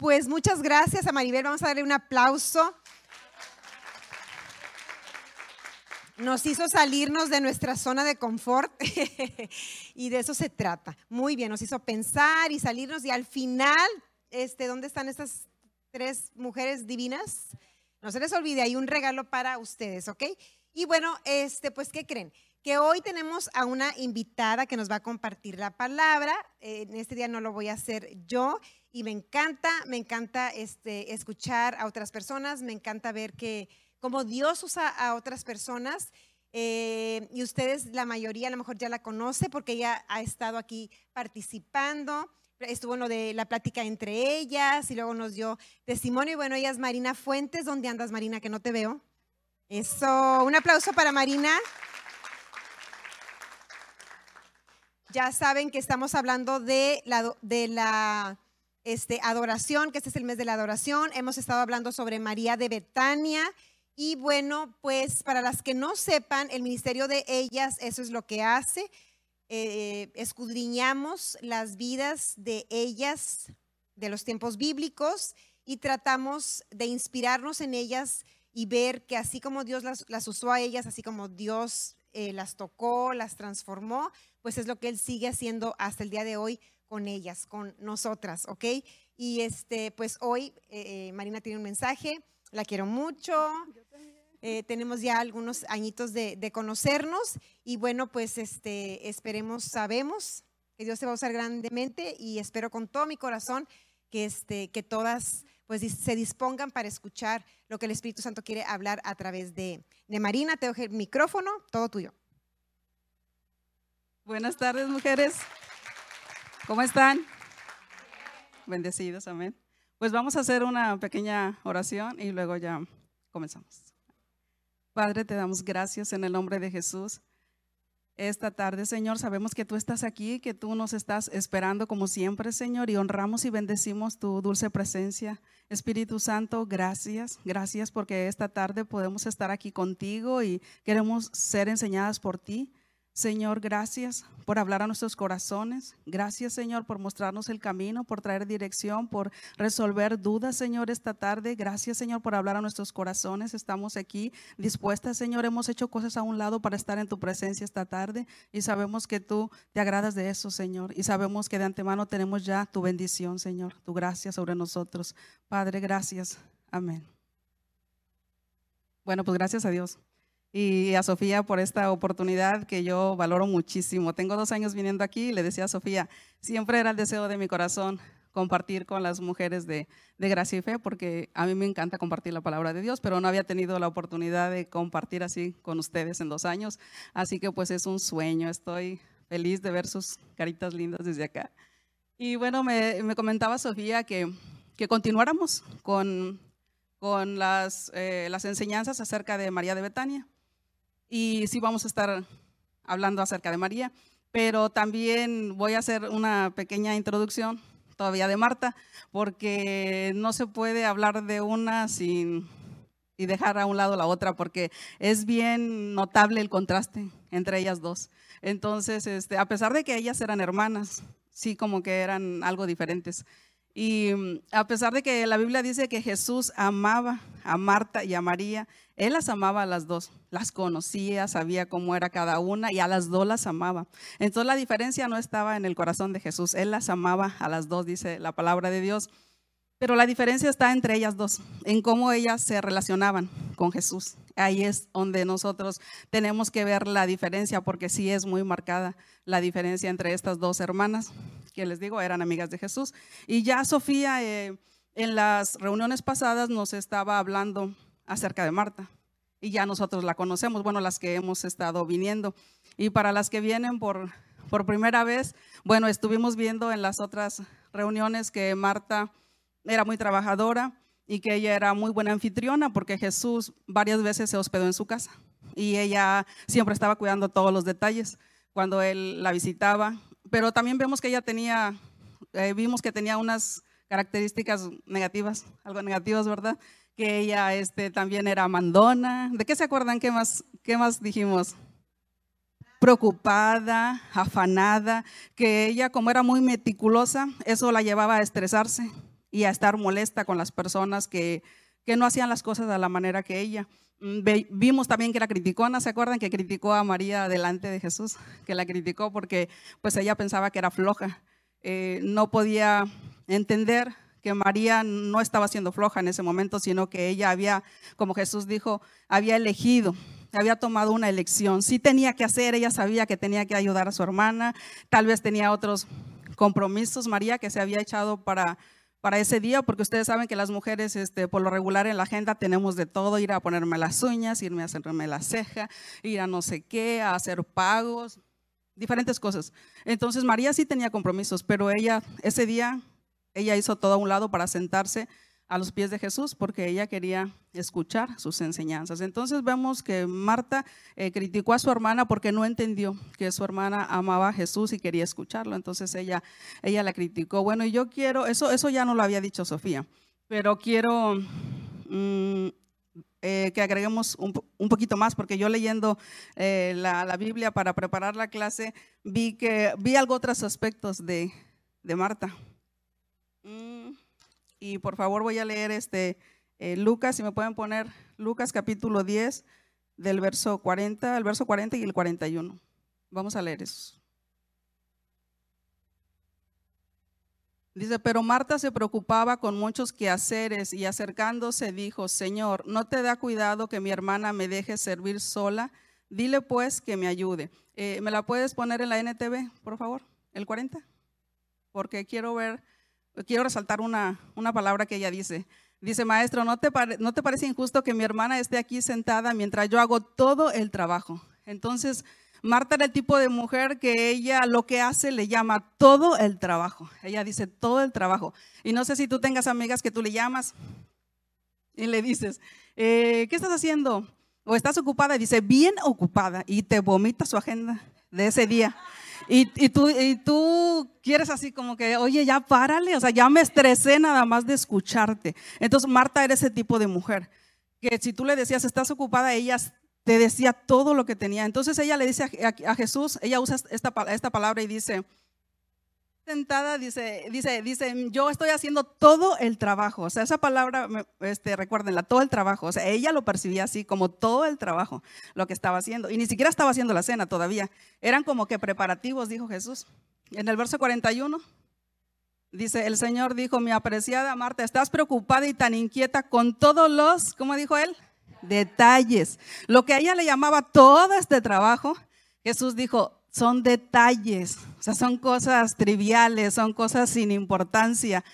Pues muchas gracias a Maribel. Vamos a darle un aplauso. Nos hizo salirnos de nuestra zona de confort y de eso se trata. Muy bien, nos hizo pensar y salirnos y al final, este, ¿dónde están estas tres mujeres divinas? No se les olvide, hay un regalo para ustedes, ¿ok? Y bueno, este, pues, ¿qué creen? Que hoy tenemos a una invitada que nos va a compartir la palabra. en este día no lo voy a hacer yo y me encanta, me encanta este, escuchar a otras personas, me encanta ver que como Dios usa a otras personas. Eh, y ustedes, la mayoría a lo mejor ya la conoce porque ella ha estado aquí participando. Estuvo en lo de la plática entre ellas y luego nos dio testimonio. Y bueno, ella es Marina Fuentes. ¿Dónde andas, Marina? Que no te veo. Eso, un aplauso para Marina. Ya saben que estamos hablando de la, de la este, adoración, que este es el mes de la adoración. Hemos estado hablando sobre María de Betania y bueno, pues para las que no sepan, el ministerio de ellas, eso es lo que hace. Eh, escudriñamos las vidas de ellas de los tiempos bíblicos y tratamos de inspirarnos en ellas y ver que así como Dios las, usó a ellas, así como Dios eh, las tocó, las transformó, pues es lo que Él sigue haciendo hasta el día de hoy con ellas, con nosotras, ¿ok? Y este, pues hoy eh, Marina tiene un mensaje, la quiero mucho, eh, tenemos ya algunos añitos de, conocernos y bueno, pues este, esperemos, sabemos que Dios se va a usar grandemente y espero con todo mi corazón que, este, que todas pues se dispongan para escuchar lo que el Espíritu Santo quiere hablar a través de, de Marina. Te dejo el micrófono, todo tuyo. Buenas tardes, mujeres. ¿Cómo están? Bendecidos, amén. Pues vamos a hacer una pequeña oración y luego ya comenzamos. Padre, te damos gracias en el nombre de Jesús. Esta tarde, Señor, sabemos que tú estás aquí, que tú nos estás esperando como siempre, Señor, y honramos y bendecimos tu dulce presencia. Espíritu Santo, gracias, gracias porque esta tarde podemos estar aquí contigo y queremos ser enseñadas por ti. Señor, gracias por hablar a nuestros corazones. Gracias, Señor, por mostrarnos el camino, por traer dirección, por resolver dudas, Señor, esta tarde. Gracias, Señor, por hablar a nuestros corazones. Estamos aquí dispuestas, Señor. Hemos hecho cosas a un lado para estar en tu presencia esta tarde y sabemos que tú te agradas de eso, Señor. Y sabemos que de antemano tenemos ya tu bendición, Señor, tu gracia sobre nosotros. Padre, gracias. Amén. Bueno, pues gracias a Dios y a Sofía por esta oportunidad que yo valoro muchísimo. Tengo dos años viniendo aquí y le decía a Sofía, siempre era el deseo de mi corazón compartir con las mujeres de, de Gracia y Fe, porque a mí me encanta compartir la palabra de Dios, pero no había tenido la oportunidad de compartir así con ustedes en dos años. Así que pues es un sueño, estoy feliz de ver sus caritas lindas desde acá. Y bueno, me, me comentaba Sofía que, que continuáramos con, con las, eh, las enseñanzas acerca de María de Betania y sí vamos a estar hablando acerca de María, pero también voy a hacer una pequeña introducción todavía de Marta, porque no se puede hablar de una sin y dejar a un lado la otra, porque es bien notable el contraste entre ellas dos. Entonces, este, a pesar de que ellas eran hermanas, sí como que eran algo diferentes. Y mm, a pesar de que la Biblia dice que Jesús amaba a Marta y a María, Él las amaba a las dos, las conocía, sabía cómo era cada una y a las dos las amaba. Entonces la diferencia no estaba en el corazón de Jesús, Él las amaba a las dos, dice la palabra de Dios. Pero la diferencia está entre ellas dos, en cómo ellas se relacionaban con Jesús. Ahí es donde nosotros tenemos que ver la diferencia, porque sí es muy marcada la diferencia entre estas dos hermanas, que les digo, eran amigas de Jesús. Y ya Sofía eh, en las reuniones pasadas nos estaba hablando acerca de Marta. Y ya nosotros la conocemos, bueno, las que hemos estado viniendo. Y para las que vienen por, por primera vez, bueno, estuvimos viendo en las otras reuniones que Marta era muy trabajadora y que ella era muy buena anfitriona porque Jesús varias veces se hospedó en su casa y ella siempre estaba cuidando todos los detalles cuando él la visitaba. Pero también vemos que ella tenía, eh, vimos que tenía unas características negativas, algo negativas, ¿verdad? Que ella este, también era mandona. ¿De qué se acuerdan? ¿Qué más, qué más dijimos? preocupada, afanada, que ella como era muy meticulosa, eso la llevaba a estresarse y a estar molesta con las personas que, que no hacían las cosas de la manera que ella. Mm, vimos también que la criticó, ¿no se acuerdan que criticó a María delante de Jesús? Que la criticó porque pues ella pensaba que era floja. Eh, no podía entender que María no estaba siendo floja en ese momento, sino que ella había, como Jesús dijo, había elegido, había tomado una elección. Sí tenía que hacer, ella sabía que tenía que ayudar a su hermana, tal vez tenía otros compromisos, María, que se había echado para para ese día, porque ustedes saben que las mujeres, este, por lo regular en la agenda tenemos de todo, ir a ponerme las uñas, irme a hacerme la ceja, ir a no sé qué, a hacer pagos, diferentes cosas. Entonces María sí tenía compromisos, pero ella ese día, ella hizo todo a un lado para sentarse a los pies de Jesús porque ella quería escuchar sus enseñanzas. Entonces vemos que Marta eh, criticó a su hermana porque no entendió que su hermana amaba a Jesús y quería escucharlo. Entonces ella, ella la criticó. Bueno, y yo quiero, eso, eso ya no lo había dicho Sofía, pero quiero mm, eh, que agreguemos un, poquito más porque yo leyendo eh, la, Biblia para preparar la clase vi que vi algo otros aspectos de, de Marta. Y por favor voy a leer este eh, Lucas, si me pueden poner Lucas capítulo 10 del verso 40, el verso 40 y el 41. Vamos a leer eso. Dice, pero Marta se preocupaba con muchos quehaceres y acercándose dijo, Señor, ¿no te da cuidado que mi hermana me deje servir sola? Dile pues que me ayude. Eh, ¿Me la puedes poner en la NTV, por favor? ¿El 40? Porque quiero ver quiero resaltar una, una palabra que ella dice. Dice, maestro, ¿no te, ¿no te parece injusto que mi hermana esté aquí sentada mientras yo hago todo el trabajo? Entonces, Marta era el tipo de mujer que ella lo que hace le llama todo el trabajo. Ella dice todo el trabajo. Y no sé si tú tengas amigas que tú le llamas y le dices, eh, ¿qué estás haciendo? O estás ocupada y dice, bien ocupada. Y te vomita su agenda de ese día. Y, tú, quieres así como que, oye, ya párale, o sea, ya me estresé nada más de escucharte. Entonces Marta era ese tipo de mujer, que si tú le decías, estás ocupada, ella te decía todo lo que tenía. Entonces ella le dice a, Jesús, ella usa esta palabra y dice, sentada, dice, dice, dice, yo estoy haciendo todo el trabajo. O sea, esa palabra, este, recuérdenla, todo el trabajo. O sea, ella lo percibía así, como todo el trabajo, lo que estaba haciendo. Y ni siquiera estaba haciendo la cena todavía. Eran como que preparativos, dijo Jesús. En el verso 41, dice, el Señor dijo, mi apreciada Marta, estás preocupada y tan inquieta con todos los, ¿cómo dijo él? Detalles. Lo que a ella le llamaba todo este trabajo, Jesús dijo, son detalles, o sea, son cosas triviales, son cosas sin importancia.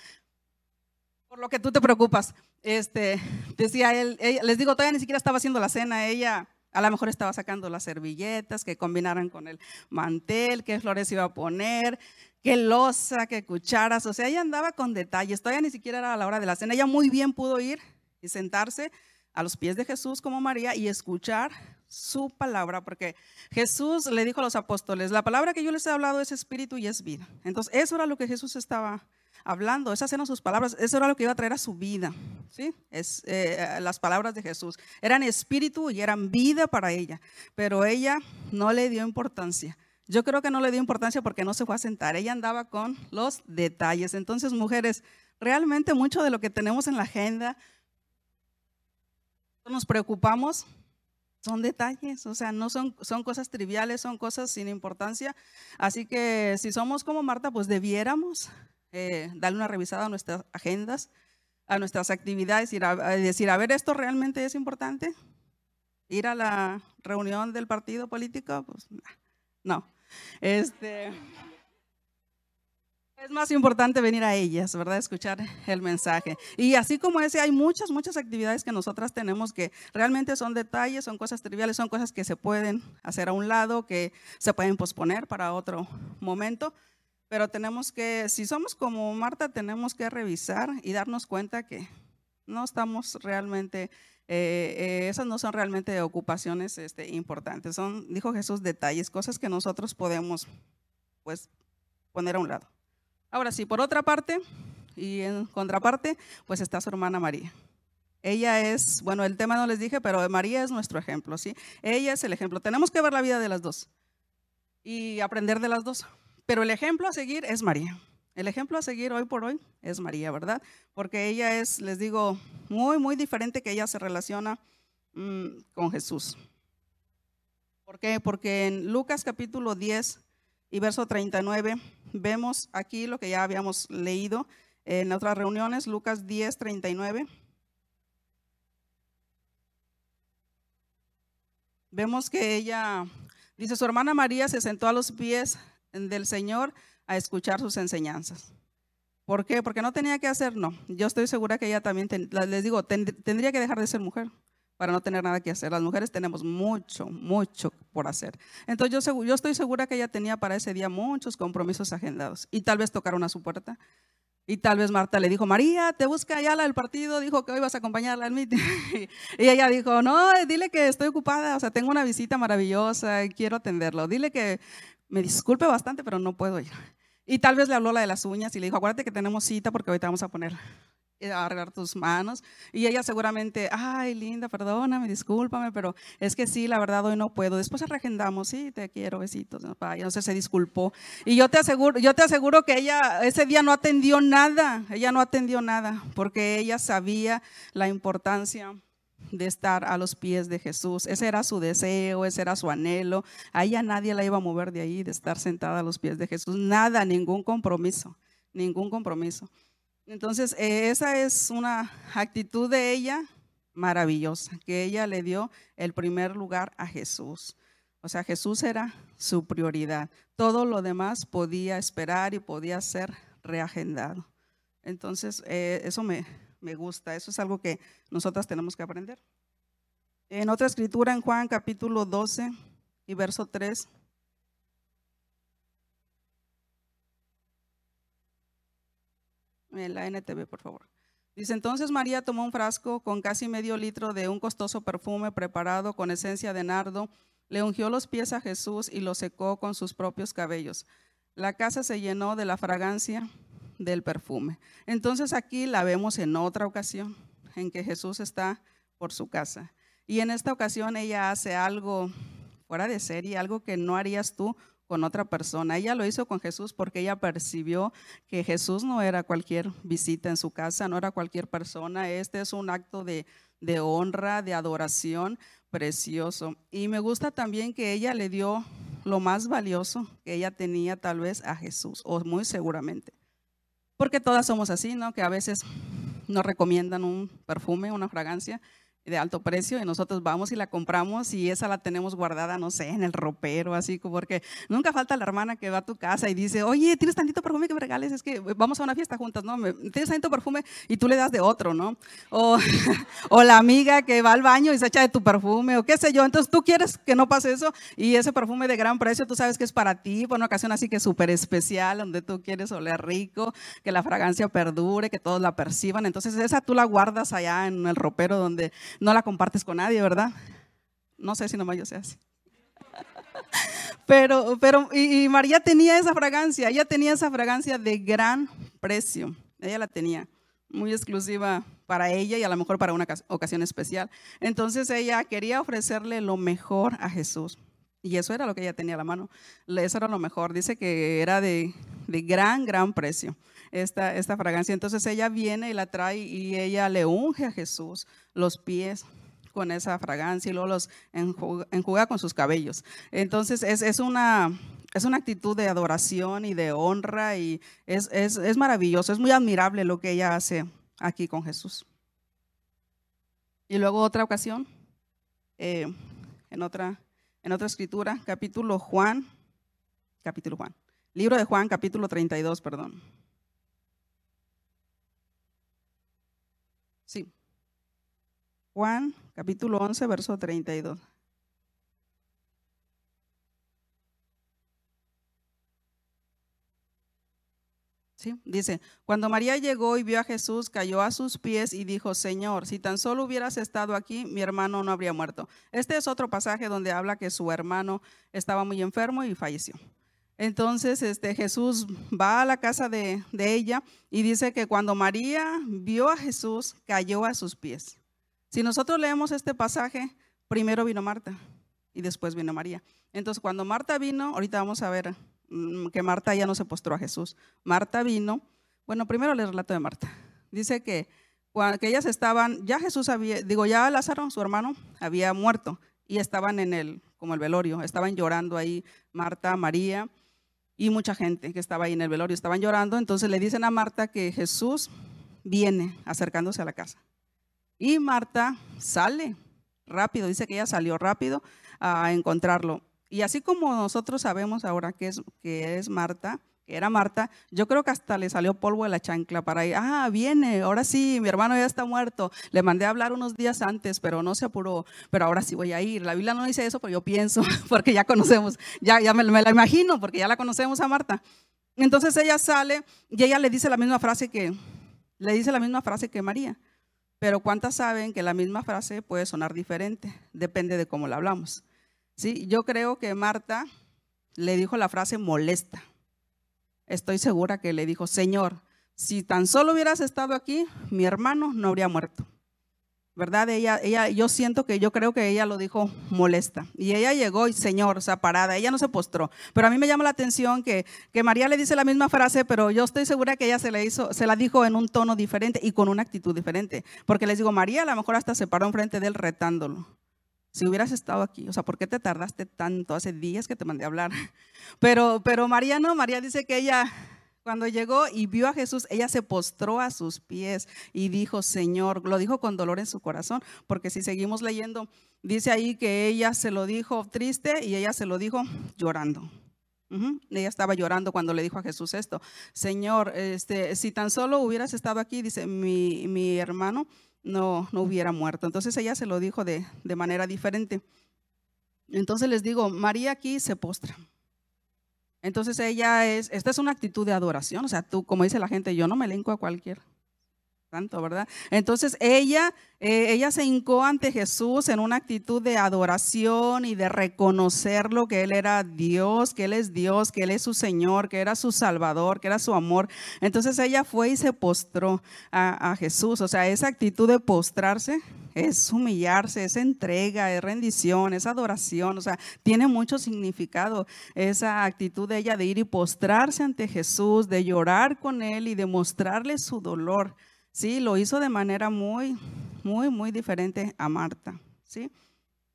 Por lo que tú te preocupas. Este, decía él, les digo, todavía ni siquiera estaba haciendo la cena, ella a lo mejor estaba sacando las servilletas que combinaran con el mantel, qué flores iba a poner, qué losa, qué cucharas, o sea, ella andaba con detalles, todavía ni siquiera era a la hora de la cena, ella muy bien pudo ir y sentarse a los pies de Jesús como María y escuchar su palabra, porque Jesús le dijo a los apóstoles, la palabra que yo les he hablado es espíritu y es vida. Entonces, eso era lo que Jesús estaba hablando, esas eran sus palabras, eso era lo que iba a traer a su vida, ¿sí? Es, eh, las palabras de Jesús eran espíritu y eran vida para ella, pero ella no le dio importancia. Yo creo que no le dio importancia porque no se fue a sentar, ella andaba con los detalles. Entonces, mujeres, realmente mucho de lo que tenemos en la agenda, nos preocupamos, son detalles, o sea, no son, son cosas triviales, son cosas sin importancia. Así que si somos como Marta, pues debiéramos eh, darle una revisada a nuestras agendas, a nuestras actividades y decir, a ver, ¿esto realmente es importante? ¿Ir a la reunión del partido político? Pues no. Este, es más importante venir a ellas, ¿verdad? Escuchar el mensaje. Y así como ese, hay muchas, muchas actividades que nosotras tenemos que realmente son detalles, son cosas triviales, son cosas que se pueden hacer a un lado, que se pueden posponer para otro momento. Pero tenemos que, si somos como Marta, tenemos que revisar y darnos cuenta que no estamos realmente, eh, eh, esas no son realmente ocupaciones este, importantes. Son, dijo Jesús, detalles, cosas que nosotros podemos, pues, poner a un lado. Ahora sí, por otra parte, y en contraparte, pues está su hermana María. Ella es, bueno, el tema no les dije, pero María es nuestro ejemplo, ¿sí? Ella es el ejemplo. Tenemos que ver la vida de las dos y aprender de las dos. Pero el ejemplo a seguir es María. El ejemplo a seguir hoy por hoy es María, ¿verdad? Porque ella es, les digo, muy, muy diferente que ella se relaciona mm, con Jesús. ¿Por qué? Porque en Lucas capítulo 10 y verso 39 vemos aquí lo que ya habíamos leído en otras reuniones, Lucas 10, 39. Vemos que ella, dice, su hermana María se sentó a los pies del Señor a escuchar sus enseñanzas. ¿Por qué? Porque no tenía que hacer, no. Yo estoy segura que ella también, les digo, tendría que dejar de ser mujer para no tener nada que hacer. Las mujeres tenemos mucho, mucho por hacer. Entonces yo, estoy segura que ella tenía para ese día muchos compromisos agendados y tal vez tocaron a su puerta. Y tal vez Marta le dijo, María, te busca la del partido, dijo que hoy vas a acompañarla al y ella dijo, no, dile que estoy ocupada, o sea, tengo una visita maravillosa y quiero atenderlo. Dile que me disculpe bastante, pero no puedo ir. Y tal vez le habló la de las uñas y le dijo, acuérdate que tenemos cita porque ahorita vamos a poner eh, a arreglar tus manos. Y ella seguramente, ay, linda, perdóname, discúlpame, pero es que sí, la verdad hoy no puedo. Después reagendamos, sí, te quiero, besitos. No sé, se disculpó. Y yo te aseguro, yo te aseguro que ella ese día no atendió nada, ella no atendió nada, porque ella sabía la importancia de estar a los pies de Jesús. Ese era su deseo, ese era su anhelo. A ella nadie la iba a mover de ahí, de estar sentada a los pies de Jesús. Nada, ningún compromiso, ningún compromiso. Entonces, eh, esa es una actitud de ella maravillosa, que ella le dio el primer lugar a Jesús. O sea, Jesús era su prioridad. Todo lo demás podía esperar y podía ser reagendado. Entonces, eh, eso me, me gusta. Eso es algo que nosotras tenemos que aprender. En otra escritura, en Juan capítulo 12 y verso 3. En la NTV, por favor. Dice, entonces María tomó un frasco con casi medio litro de un costoso perfume preparado con esencia de nardo, le ungió los pies a Jesús y lo secó con sus propios cabellos. La casa se llenó de la fragancia del perfume. Entonces aquí la vemos en otra ocasión, en que Jesús está por su casa. Y en esta ocasión ella hace algo fuera de serie, algo que no harías tú con otra persona. Ella lo hizo con Jesús porque ella percibió que Jesús no era cualquier visita en su casa, no era cualquier persona. Este es un acto de, de honra, de adoración precioso. Y me gusta también que ella le dio lo más valioso que ella tenía tal vez a Jesús, o muy seguramente. Porque todas somos así, ¿no? Que a veces nos recomiendan un perfume, una fragancia, de alto precio y nosotros vamos y la compramos y esa la tenemos guardada, no sé, en el ropero, así porque nunca falta la hermana que va a tu casa y dice, oye, ¿tienes tantito perfume que me regales? Es que vamos a una fiesta juntas, ¿no? Tienes tantito perfume y tú le das de otro, ¿no? O, o la amiga que va al baño y se echa de tu perfume o qué sé yo. Entonces tú quieres que no pase eso y ese perfume de gran precio, tú sabes que es para ti, por una ocasión así que súper especial, donde tú quieres oler rico, que la fragancia perdure, que todos la perciban. Entonces esa tú la guardas allá en el ropero donde no la compartes con nadie, ¿verdad? No sé si nomás yo sé así. Pero, pero, y, María tenía esa fragancia, ella tenía esa fragancia de gran precio, ella la tenía, muy exclusiva para ella y a lo mejor para una ocasión especial. Entonces ella quería ofrecerle lo mejor a Jesús. Y eso era lo que ella tenía a la mano. Eso era lo mejor. Dice que era de, de gran, gran precio esta, esta fragancia. Entonces ella viene y la trae y ella le unge a Jesús los pies con esa fragancia y luego los enjuga, con sus cabellos. Entonces es, es, una, es una actitud de adoración y de honra y es, es, es maravilloso, es muy admirable lo que ella hace aquí con Jesús. Y luego otra ocasión, eh, en, otra, en otra escritura, capítulo Juan, capítulo Juan, libro de Juan, capítulo 32, perdón. Sí. Juan, capítulo 11, verso 32. ¿Sí? Dice, cuando María llegó y vio a Jesús, cayó a sus pies y dijo, Señor, si tan solo hubieras estado aquí, mi hermano no habría muerto. Este es otro pasaje donde habla que su hermano estaba muy enfermo y falleció. Entonces este, Jesús va a la casa de, ella y dice que cuando María vio a Jesús, cayó a sus pies. Si nosotros leemos este pasaje, primero vino Marta y después vino María. Entonces cuando Marta vino, ahorita vamos a ver mm, que Marta ya no se postró a Jesús. Marta vino, bueno, primero el relato de Marta. Dice que, que ellas estaban, ya Jesús había, digo, ya Lázaro, su hermano, había muerto y estaban en el, como el velorio, estaban llorando ahí Marta, María y mucha gente que estaba ahí en el velorio, estaban llorando, entonces le dicen a Marta que Jesús viene acercándose a la casa. Y Marta sale rápido, dice que ella salió rápido a encontrarlo. Y así como nosotros sabemos ahora que es, que es Marta, que era Marta, yo creo que hasta le salió polvo de la chancla para ir, ah, viene, ahora sí, mi hermano ya está muerto. Le mandé a hablar unos días antes, pero no se apuró, pero ahora sí voy a ir. La Biblia no dice eso, pero yo pienso, porque ya conocemos, ya, ya me, me la imagino, porque ya la conocemos a Marta. Entonces ella sale y ella le dice la misma frase que, le dice la misma frase que María. Pero ¿cuántas saben que la misma frase puede sonar diferente? Depende de cómo la hablamos. ¿Sí? Yo creo que Marta le dijo la frase molesta estoy segura que le dijo, Señor, si tan solo hubieras estado aquí, mi hermano no habría muerto. ¿Verdad? Ella, ella, yo siento que yo creo que ella lo dijo molesta. Y ella llegó y, Señor, o sea, parada, ella no se postró. Pero a mí me llama la atención que, que María le dice la misma frase, pero yo estoy segura que ella se, le hizo, se la dijo en un tono diferente y con una actitud diferente. Porque les digo, María a lo mejor hasta se paró enfrente de él retándolo si hubieras estado aquí, o sea, ¿por qué te tardaste tanto? Hace días que te mandé hablar. Pero, pero María no, María dice que ella cuando llegó y vio a Jesús, ella se postró a sus pies y dijo, Señor, lo dijo con dolor en su corazón, porque si seguimos leyendo, dice ahí que ella se lo dijo triste y ella se lo dijo llorando. Ella estaba llorando cuando le dijo a Jesús esto, Señor, este, si tan solo hubieras estado aquí, dice mi, mi hermano, no, no hubiera muerto. Entonces ella se lo dijo de, de manera diferente. Entonces les digo, María aquí se postra. Entonces ella es, esta es una actitud de adoración, o sea, tú, como dice la gente, yo no me lenco a cualquier tanto, ¿verdad? Entonces ella, eh, ella se hincó ante Jesús en una actitud de adoración y de reconocerlo, que Él era Dios, que Él es Dios, que Él es su Señor, que era su Salvador, que era su amor. Entonces ella fue y se postró a, a Jesús. O sea, esa actitud de postrarse es humillarse, es entrega, es rendición, es adoración, o sea, tiene mucho significado esa actitud de ella de ir y postrarse ante Jesús, de llorar con Él y de mostrarle su dolor. Sí, lo hizo de manera muy, muy, muy diferente a Marta. ¿sí?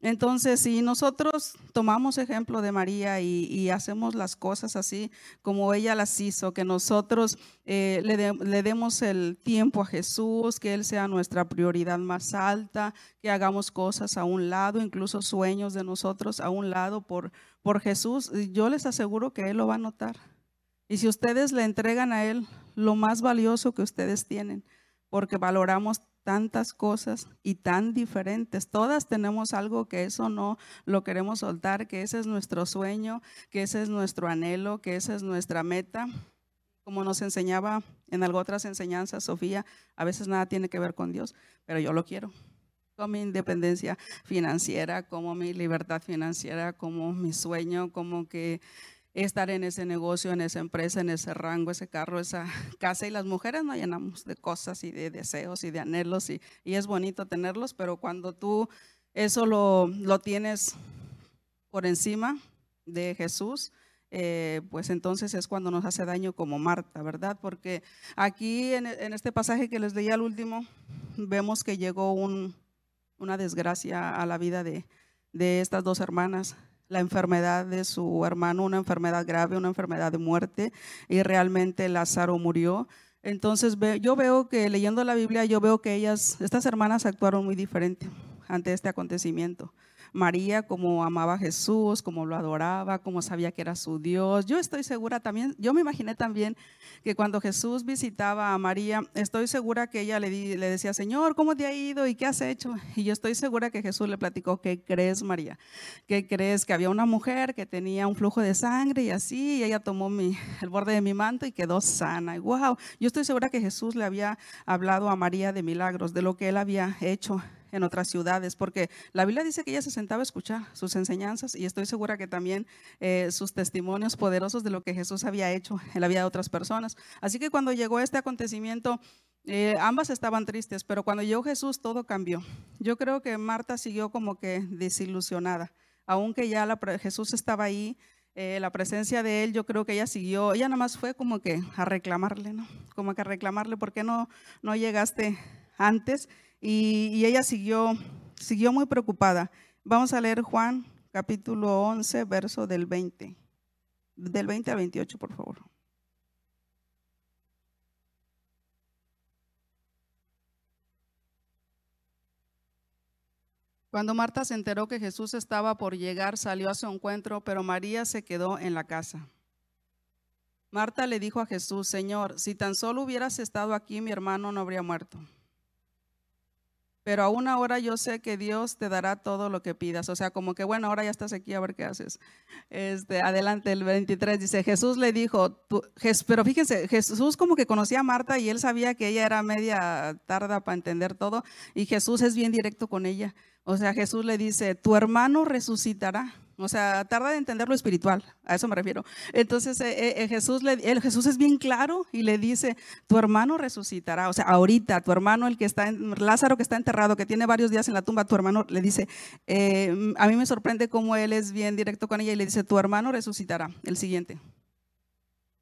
Entonces, si nosotros tomamos ejemplo de María y, hacemos las cosas así como ella las hizo, que nosotros eh, le, le, demos el tiempo a Jesús, que Él sea nuestra prioridad más alta, que hagamos cosas a un lado, incluso sueños de nosotros a un lado por, por Jesús, yo les aseguro que Él lo va a notar. Y si ustedes le entregan a Él lo más valioso que ustedes tienen, porque valoramos tantas cosas y tan diferentes. Todas tenemos algo que eso no lo queremos soltar, que ese es nuestro sueño, que ese es nuestro anhelo, que esa es nuestra meta. Como nos enseñaba en algo otras enseñanzas, Sofía, a veces nada tiene que ver con Dios, pero yo lo quiero. Con mi independencia financiera, como mi libertad financiera, como mi sueño, como que estar en ese negocio, en esa empresa, en ese rango, ese carro, esa casa. Y las mujeres nos llenamos de cosas y de deseos y de anhelos y, es bonito tenerlos, pero cuando tú eso lo, lo tienes por encima de Jesús, eh, pues entonces es cuando nos hace daño como Marta, ¿verdad? Porque aquí en, este pasaje que les leí al último, vemos que llegó un, una desgracia a la vida de, de estas dos hermanas la enfermedad de su hermano, una enfermedad grave, una enfermedad de muerte, y realmente Lázaro murió. Entonces yo veo que leyendo la Biblia, yo veo que ellas, estas hermanas actuaron muy diferente ante este acontecimiento. María como amaba a Jesús, como lo adoraba, como sabía que era su Dios. Yo estoy segura también, yo me imaginé también que cuando Jesús visitaba a María, estoy segura que ella le, decía, Señor, ¿cómo te ha ido y qué has hecho? Y yo estoy segura que Jesús le platicó, ¿qué crees, María? ¿Qué crees? Que había una mujer que tenía un flujo de sangre y así, y ella tomó el borde de mi manto y quedó sana. Y wow, yo estoy segura que Jesús le había hablado a María de milagros, de lo que él había hecho en otras ciudades, porque la Biblia dice que ella se sentaba a escuchar sus enseñanzas y estoy segura que también eh, sus testimonios poderosos de lo que Jesús había hecho en la vida de otras personas. Así que cuando llegó este acontecimiento, eh, ambas estaban tristes, pero cuando llegó Jesús todo cambió. Yo creo que Marta siguió como que desilusionada, aunque ya la, Jesús estaba ahí eh, la presencia de él, yo creo que ella siguió, ella nada más fue como que a reclamarle, ¿no? Como que a reclamarle, ¿por qué no, no llegaste antes? Y, ella siguió, siguió muy preocupada. Vamos a leer Juan capítulo 11, verso del 20. Del 20 a 28, por favor. Cuando Marta se enteró que Jesús estaba por llegar, salió a su encuentro, pero María se quedó en la casa. Marta le dijo a Jesús, Señor, si tan solo hubieras estado aquí, mi hermano no habría muerto. Pero aún ahora yo sé que Dios te dará todo lo que pidas. O sea, como que bueno, ahora ya estás aquí, a ver qué haces. Este, adelante, el 23 dice, Jesús le dijo, pero fíjense, Jesús como que conocía a Marta y él sabía que ella era media tarda para entender todo. Y Jesús es bien directo con ella. O sea, Jesús le dice, tu hermano resucitará. O sea, tarda de entender lo espiritual, a eso me refiero. Entonces eh, eh, eh, Jesús es bien claro y le dice, tu hermano resucitará. O sea, ahorita, tu hermano, el que está, en, Lázaro que está enterrado, que tiene varios días en la tumba, tu hermano le dice, a mí me sorprende cómo él es bien directo con ella y le dice, tu hermano resucitará. El siguiente.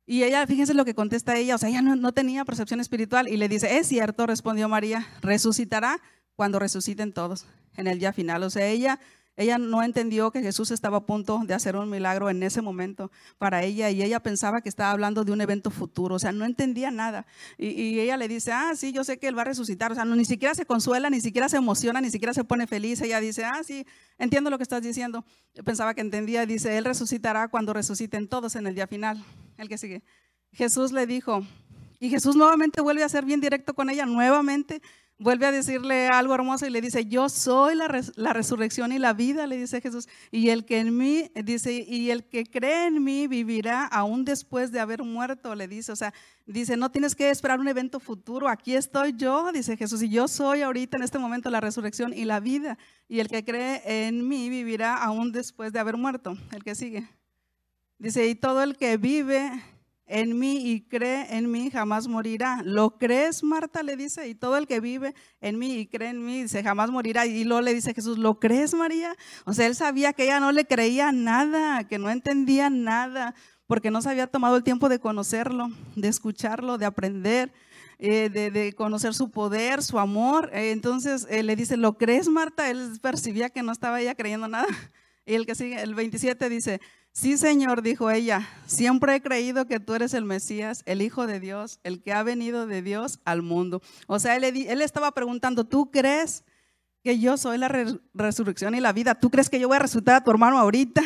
Y ella, fíjense lo que contesta ella, o sea, ella no, no tenía percepción espiritual y le dice, es cierto, respondió María, resucitará cuando resuciten todos en el día final. O sea, ella ella no entendió que Jesús estaba a punto de hacer un milagro en ese momento para ella y ella pensaba que estaba hablando de un evento futuro, o sea, no entendía nada. Y, ella le dice, ah, sí, yo sé que Él va a resucitar, o sea, no, ni siquiera se consuela, ni siquiera se emociona, ni siquiera se pone feliz. Ella dice, ah, sí, entiendo lo que estás diciendo. Pensaba que entendía, dice, Él resucitará cuando resuciten todos en el día final. El que sigue. Jesús le dijo, y Jesús nuevamente vuelve a ser bien directo con ella, nuevamente vuelve a decirle algo hermoso y le dice, yo soy la, resurrección y la vida, le dice Jesús. Y el que en mí, dice, y el que cree en mí vivirá aún después de haber muerto, le dice. O sea, dice, no tienes que esperar un evento futuro, aquí estoy yo, dice Jesús, y yo soy ahorita en este momento la resurrección y la vida. Y el que cree en mí vivirá aún después de haber muerto. El que sigue. Dice, y todo el que vive en mí y cree en mí jamás morirá. ¿Lo crees, Marta? Le dice, y todo el que vive en mí y cree en mí dice jamás morirá. Y luego le dice Jesús, ¿lo crees, María? O sea, él sabía que ella no le creía nada, que no entendía nada, porque no se había tomado el tiempo de conocerlo, de escucharlo, de aprender. Eh, de, conocer su poder, su amor. Eh, entonces eh, le dice, ¿lo crees, Marta? Él percibía que no estaba ella creyendo nada. Y el que sigue, el 27 dice, Sí, Señor, dijo ella, siempre he creído que tú eres el Mesías, el Hijo de Dios, el que ha venido de Dios al mundo. O sea, él, él estaba preguntando, ¿tú crees que yo soy la resurrección y la vida? ¿Tú crees que yo voy a resucitar a tu hermano ahorita?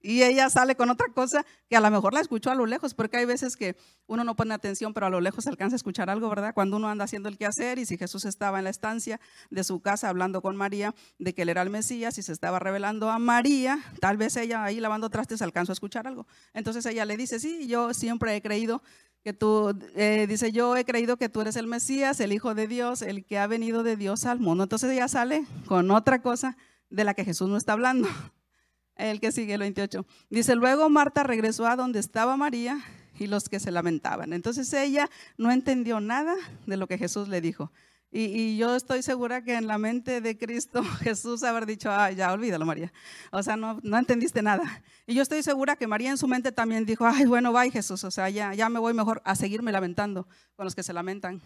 Y ella sale con otra cosa que a lo mejor la escuchó a lo lejos, porque hay veces que uno no pone atención, pero a lo lejos alcanza a escuchar algo, ¿verdad? Cuando uno anda haciendo el quehacer y si Jesús estaba en la estancia de su casa hablando con María de que él era el Mesías y se estaba revelando a María, tal vez ella ahí lavando trastes alcanzó a escuchar algo. Entonces ella le dice, sí, yo siempre he creído que tú, eh, dice, yo he creído que tú eres el Mesías, el Hijo de Dios, el que ha venido de Dios al mundo. Entonces ella sale con otra cosa de la que Jesús no está hablando. El que sigue, el 28. Dice, luego Marta regresó a donde estaba María y los que se lamentaban. Entonces ella no entendió nada de lo que Jesús le dijo. Y, yo estoy segura que en la mente de Cristo Jesús haber dicho, ah, ya olvídalo María. O sea, no, no entendiste nada. Y yo estoy segura que María en su mente también dijo, ay, bueno, bye Jesús. O sea, ya, ya me voy mejor a seguirme lamentando con los que se lamentan.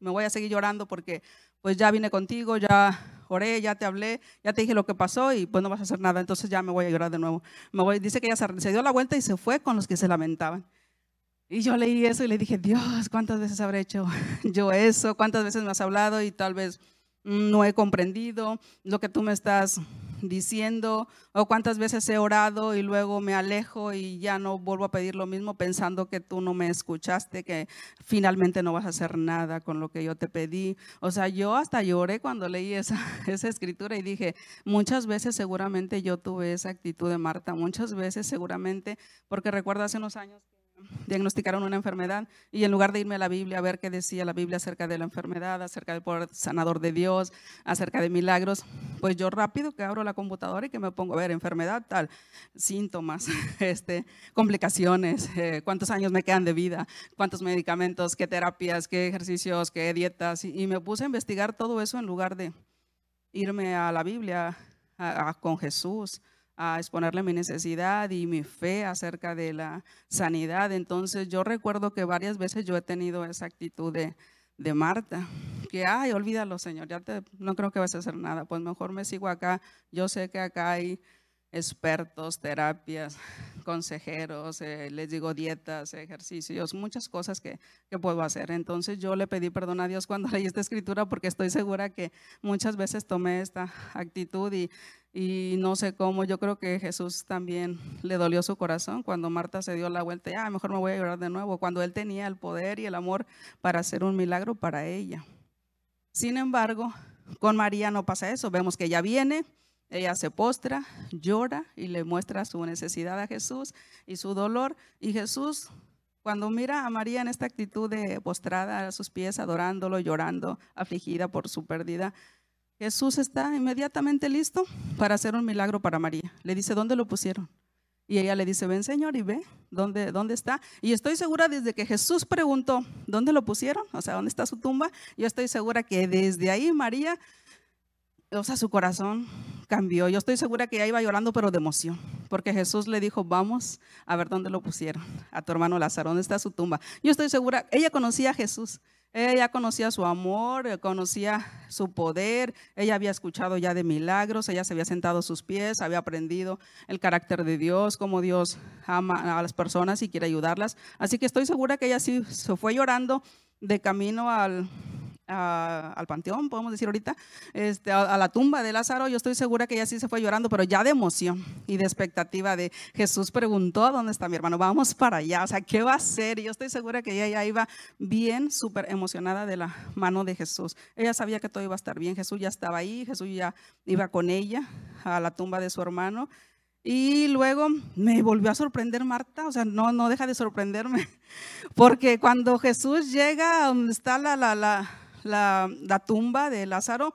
Me voy a seguir llorando porque pues ya vine contigo, ya oré, ya te hablé, ya te dije lo que pasó y pues no vas a hacer nada, entonces ya me voy a llorar de nuevo. Me voy, dice que ella se, dio la vuelta y se fue con los que se lamentaban. Y yo leí eso y le dije, Dios, ¿cuántas veces habré hecho yo eso? ¿Cuántas veces me has hablado y tal vez no he comprendido lo que tú me estás diciendo o cuántas veces he orado y luego me alejo y ya no vuelvo a pedir lo mismo pensando que tú no me escuchaste, que finalmente no vas a hacer nada con lo que yo te pedí. O sea, yo hasta lloré cuando leí esa, esa escritura y dije, muchas veces seguramente yo tuve esa actitud de Marta, muchas veces seguramente, porque recuerdo hace unos años diagnosticaron una enfermedad y en lugar de irme a la Biblia a ver qué decía la Biblia acerca de la enfermedad, acerca del poder sanador de Dios, acerca de milagros, pues yo rápido que abro la computadora y que me pongo a ver enfermedad, tal, síntomas, este, complicaciones, eh, cuántos años me quedan de vida, cuántos medicamentos, qué terapias, qué ejercicios, qué dietas, y, me puse a investigar todo eso en lugar de irme a la Biblia con Jesús a exponerle mi necesidad y mi fe acerca de la sanidad. Entonces yo recuerdo que varias veces yo he tenido esa actitud de, de Marta, que, ay, olvídalo, Señor, ya te, no creo que vas a hacer nada, pues mejor me sigo acá. Yo sé que acá hay expertos, terapias, consejeros, eh, les digo dietas, ejercicios, muchas cosas que, que, puedo hacer. Entonces yo le pedí perdón a Dios cuando leí esta escritura porque estoy segura que muchas veces tomé esta actitud y, y no sé cómo, yo creo que Jesús también le dolió su corazón cuando Marta se dio la vuelta, ah, mejor me voy a llorar de nuevo, cuando él tenía el poder y el amor para hacer un milagro para ella. Sin embargo, con María no pasa eso, vemos que ella viene, ella se postra, llora y le muestra su necesidad a Jesús y su dolor. Y Jesús, cuando mira a María en esta actitud de postrada a sus pies, adorándolo, llorando, afligida por su pérdida, Jesús está inmediatamente listo para hacer un milagro para María. Le dice, ¿dónde lo pusieron? Y ella le dice, ven Señor y ve dónde, dónde está. Y estoy segura desde que Jesús preguntó, ¿dónde lo pusieron? O sea, ¿dónde está su tumba? Yo estoy segura que desde ahí María, o sea, su corazón cambió. Yo estoy segura que ella iba llorando, pero de emoción, porque Jesús le dijo, vamos a ver dónde lo pusieron, a tu hermano Lázaro, dónde está su tumba. Yo estoy segura, ella conocía a Jesús, ella conocía su amor, eh, conocía su poder, ella había escuchado ya de milagros, ella se había sentado a sus pies, había aprendido el carácter de Dios, cómo Dios ama a las personas y quiere ayudarlas. Así que estoy segura que ella sí se fue llorando de camino al, al panteón, podemos decir ahorita, este, a, la tumba de Lázaro, yo estoy segura que ella sí se fue llorando, pero ya de emoción y de expectativa de Jesús preguntó, ¿dónde está mi hermano? Vamos para allá, o sea, ¿qué va a hacer? Y yo estoy segura que ella ya iba bien, súper emocionada de la mano de Jesús. Ella sabía que todo iba a estar bien, Jesús ya estaba ahí, Jesús ya iba con ella a la tumba de su hermano. Y luego me volvió a sorprender Marta, o sea, no, no deja de sorprenderme, porque cuando Jesús llega donde está la, la, la la, tumba de Lázaro,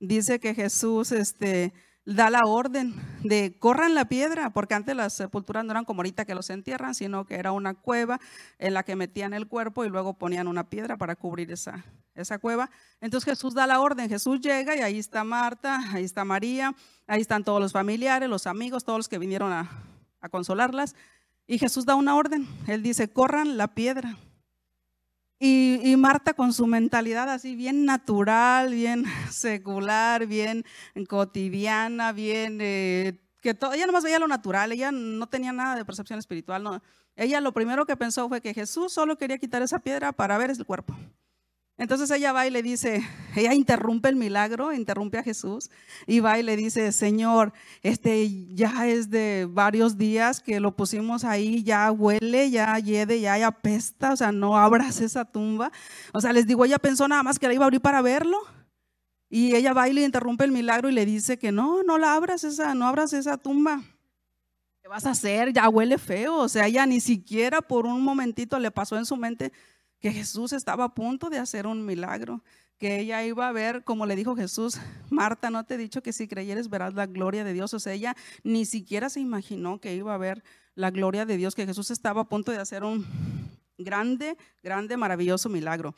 dice que Jesús este, da la orden de corran la piedra, porque antes las sepulturas no eran como ahorita que los entierran, sino que era una cueva en la que metían el cuerpo y luego ponían una piedra para cubrir esa, esa cueva. Entonces Jesús da la orden, Jesús llega y ahí está Marta, ahí está María, ahí están todos los familiares, los amigos, todos los que vinieron a, a consolarlas. Y Jesús da una orden, él dice, corran la piedra. Y, Marta con su mentalidad así bien natural, bien secular, bien cotidiana, bien... Eh, que todo, ella nomás veía lo natural, ella no tenía nada de percepción espiritual. Ella lo primero que pensó fue que Jesús solo quería quitar esa piedra para ver el cuerpo. Entonces ella va y le dice, ella interrumpe el milagro, interrumpe a Jesús y va y le dice, Señor, este ya es de varios días que lo pusimos ahí, ya huele, ya hiede, ya apesta, o sea, no abras esa tumba. O sea, les digo, ella pensó nada más que la iba a abrir para verlo. Y ella va y le interrumpe el milagro y le dice que no, no la abras esa, no abras esa tumba. ¿Qué vas a hacer? Ya huele feo. O sea, ella ni siquiera por un momentito le pasó en su mente que Jesús estaba a punto de hacer un milagro, que ella iba a ver, como le dijo Jesús, Marta, no te he dicho que si creyeres verás la gloria de Dios. O sea, ella ni siquiera se imaginó que iba a ver la gloria de Dios, que Jesús estaba a punto de hacer un grande, grande, maravilloso milagro.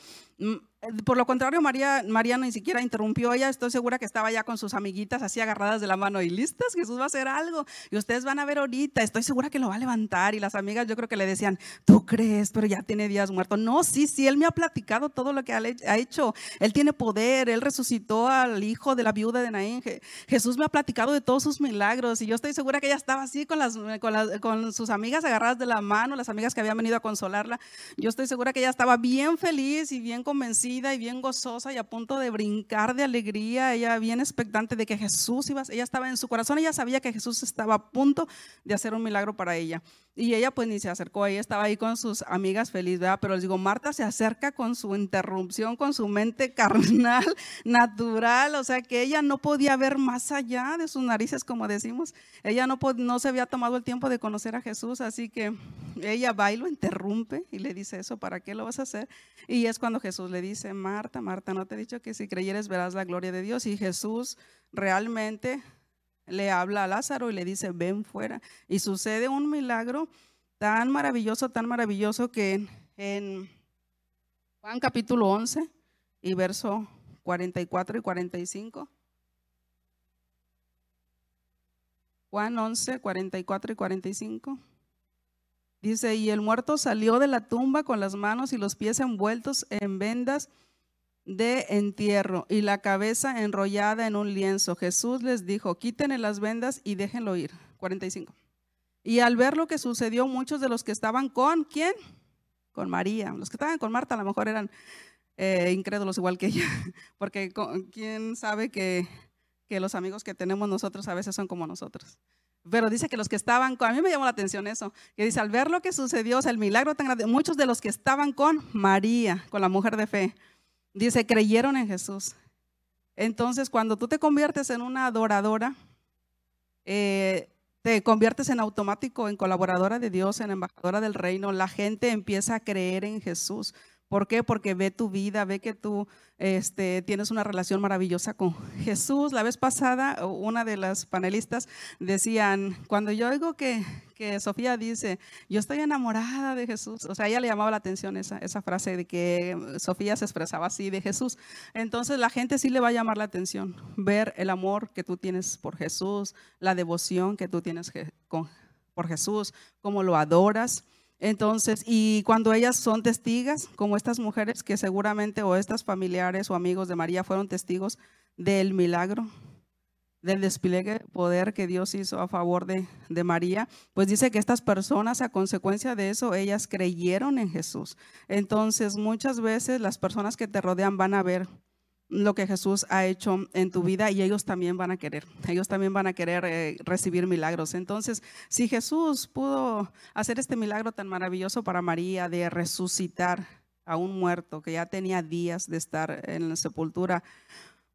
Mm, por lo contrario, María, María ni siquiera interrumpió. Ella estoy segura que estaba ya con sus amiguitas así agarradas de la mano y listas. Jesús va a hacer algo. Y ustedes van a ver ahorita. Estoy segura que lo va a levantar. Y las amigas yo creo que le decían, tú crees, pero ya tiene días muerto. No, sí, sí, él me ha platicado todo lo que ha hecho. Él tiene poder. Él resucitó al hijo de la viuda de Naín. Jesús me ha platicado de todos sus milagros. Y yo estoy segura que ella estaba así con, las, con, con sus amigas agarradas de la mano, las amigas que habían venido a consolarla. Yo estoy segura que ella estaba bien feliz y bien convencida y bien gozosa y a punto de brincar de alegría, ella bien expectante de que Jesús iba, ella estaba en su corazón, ella sabía que Jesús estaba a punto de hacer un milagro para ella. Y ella pues ni se acercó, ella estaba ahí con sus amigas feliz, ¿verdad? Pero les digo, Marta se acerca con su interrupción, con su mente carnal, natural, o sea que ella no podía ver más allá de sus narices, como decimos. Ella no, no se había tomado el tiempo de conocer a Jesús, así que ella va y lo interrumpe y le dice eso, ¿para qué lo vas a hacer? Y es cuando Jesús le dice, Marta, Marta, ¿no te he dicho que si creyeres verás la gloria de Dios? Y Jesús realmente le habla a Lázaro y le dice, ven fuera. Y sucede un milagro tan maravilloso, tan maravilloso que en Juan capítulo 11 y verso 44 y 45. Juan 11, 44 y 45. Dice, y el muerto salió de la tumba con las manos y los pies envueltos en vendas de entierro y la cabeza enrollada en un lienzo. Jesús les dijo, quítenle las vendas y déjenlo ir. 45. Y al ver lo que sucedió, muchos de los que estaban con, ¿quién? Con María. Los que estaban con Marta a lo mejor eran eh, incrédulos igual que ella, porque quién sabe que, que los amigos que tenemos nosotros a veces son como nosotros. Pero dice que los que estaban con, a mí me llamó la atención eso, que dice, al ver lo que sucedió, o sea, el milagro tan grande, muchos de los que estaban con María, con la mujer de fe, Dice, creyeron en Jesús. Entonces, cuando tú te conviertes en una adoradora, eh, te conviertes en automático en colaboradora de Dios, en embajadora del reino, la gente empieza a creer en Jesús. ¿Por qué? Porque ve tu vida, ve que tú este, tienes una relación maravillosa con Jesús. La vez pasada, una de las panelistas decían, cuando yo oigo que, Sofía dice, yo estoy enamorada de Jesús, o sea, ella le llamaba la atención esa, esa frase de que Sofía se expresaba así de Jesús. Entonces la gente sí le va a llamar la atención, ver el amor que tú tienes por Jesús, la devoción que tú tienes por Jesús, cómo lo adoras. Entonces, y cuando ellas son testigas, como estas mujeres que seguramente o estas familiares o amigos de María fueron testigos del milagro, del despliegue poder que Dios hizo a favor de, de, María, pues dice que estas personas a consecuencia de eso, ellas creyeron en Jesús. Entonces, muchas veces las personas que te rodean van a ver lo que Jesús ha hecho en tu vida y ellos también van a querer, ellos también van a querer eh, recibir milagros. Entonces, si Jesús pudo hacer este milagro tan maravilloso para María de resucitar a un muerto que ya tenía días de estar en la sepultura,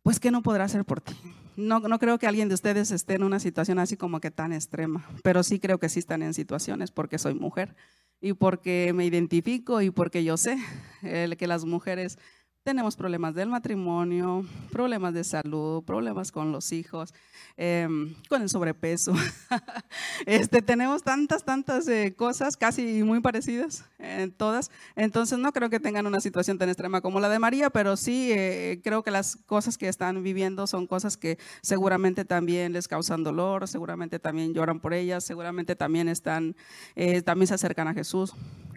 pues ¿qué no podrá hacer por ti? No, no creo que alguien de ustedes esté en una situación así como que tan extrema, pero sí creo que sí están en situaciones porque soy mujer y porque me identifico y porque yo sé que las mujeres tenemos problemas del matrimonio, problemas de salud, problemas con los hijos, em, con el sobrepeso. este, tenemos tantas, tantas eh, cosas casi muy parecidas, en todas. Entonces no creo que tengan una situación tan extrema como la de María, pero sí eh, creo que las cosas que están viviendo son cosas que seguramente también les causan dolor, seguramente también lloran por ellas, seguramente también están, eh, también se acercan a Jesús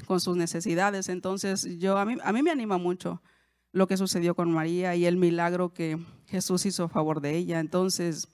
con sus necesidades. Entonces yo a mí, a mí me anima mucho lo que sucedió con María y el milagro que Jesús hizo a favor de ella. Entonces,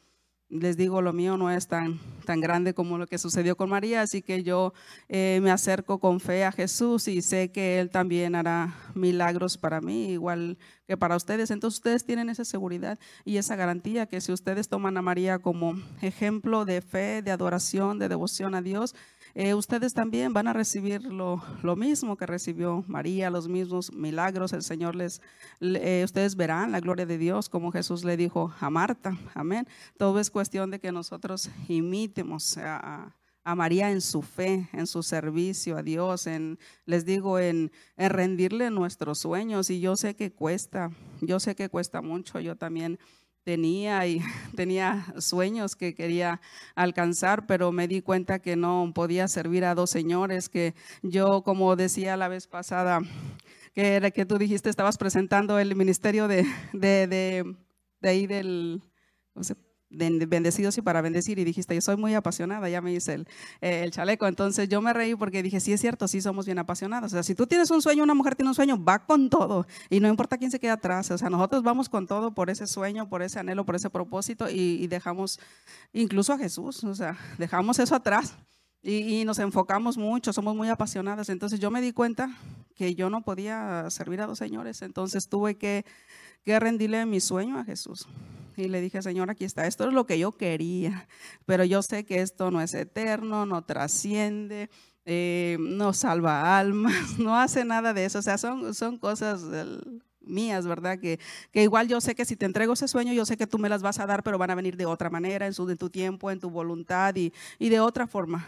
les digo, lo mío no es tan, tan grande como lo que sucedió con María, así que yo eh, me acerco con fe a Jesús y sé que Él también hará milagros para mí, igual que para ustedes. Entonces ustedes tienen esa seguridad y esa garantía que si ustedes toman a María como ejemplo de fe, de adoración, de devoción a Dios, eh, ustedes también van a recibir lo, mismo que recibió María, los mismos milagros. El Señor les, eh, ustedes verán la gloria de Dios, como Jesús le dijo a Marta. Amén. Todo es cuestión de que nosotros imitemos a, María en su fe, en su servicio a Dios, en, les digo, en, en rendirle nuestros sueños. Y yo sé que cuesta, yo sé que cuesta mucho. Yo también tenía y tenía sueños que quería alcanzar, pero me di cuenta que no podía servir a dos señores, que yo, como decía la vez pasada, que era que tú dijiste, estabas presentando el ministerio de, de, de, de ahí del, de bendecidos y para bendecir y dijiste, yo soy muy apasionada, ya me hice el, eh, el, chaleco. Entonces yo me reí porque dije, sí es cierto, sí somos bien apasionados. O sea, si tú tienes un sueño, una mujer tiene un sueño, va con todo y no importa quién se quede atrás. O sea, nosotros vamos con todo por ese sueño, por ese anhelo, por ese propósito y, dejamos incluso a Jesús, o sea, dejamos eso atrás. Y, y, nos enfocamos mucho, somos muy apasionadas. Entonces yo me di cuenta que yo no podía servir a dos señores, entonces tuve que, que rendirle mi sueño a Jesús y le dije, Señor, aquí está, esto es lo que yo quería, pero yo sé que esto no es eterno, no trasciende, eh, no salva almas, no hace nada de eso, o sea, son, son cosas mías, ¿verdad? Que, que igual yo sé que si te entrego ese sueño, yo sé que tú me las vas a dar, pero van a venir de otra manera, en, su, en tu tiempo, en tu voluntad y, y de otra forma.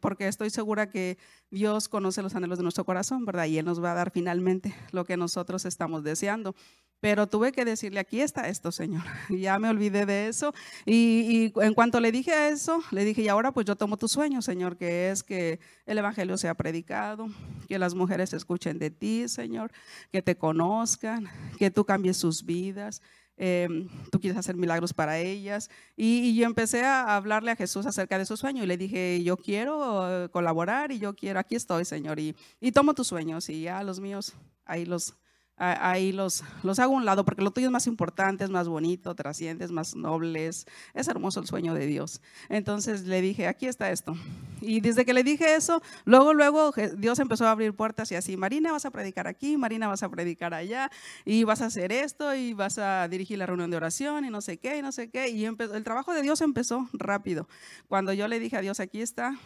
Porque estoy segura que Dios conoce los anhelos de nuestro corazón, ¿verdad? Y Él nos va a dar finalmente lo que nosotros estamos deseando. Pero tuve que decirle, aquí está esto, Señor. Y ya me olvidé de eso. Y, en cuanto le dije eso, le dije, y ahora pues yo tomo tu sueño, Señor, que es que el Evangelio sea predicado, que las mujeres escuchen de ti, Señor, que te conozcan, que tú cambies sus vidas. Em, tú quieres hacer milagros para ellas. Y, yo empecé a hablarle a Jesús acerca de su sueño y le dije, yo quiero eh, colaborar y yo quiero, aquí estoy, Señor, y, y tomo tus sueños y ya los míos, ahí los, ahí los, los hago a un lado porque lo tuyo es más importante, es más bonito, trasciende, es más noble, es, hermoso el sueño de Dios. Entonces le dije, aquí está esto. Y desde que le dije eso, luego, luego Dios empezó a abrir puertas y así, Marina vas a predicar aquí, Marina vas a predicar allá, y vas a hacer esto, y vas a dirigir la reunión de oración, y no sé qué, y no sé qué. Y el trabajo de Dios empezó rápido. Cuando yo le dije a Dios, aquí está,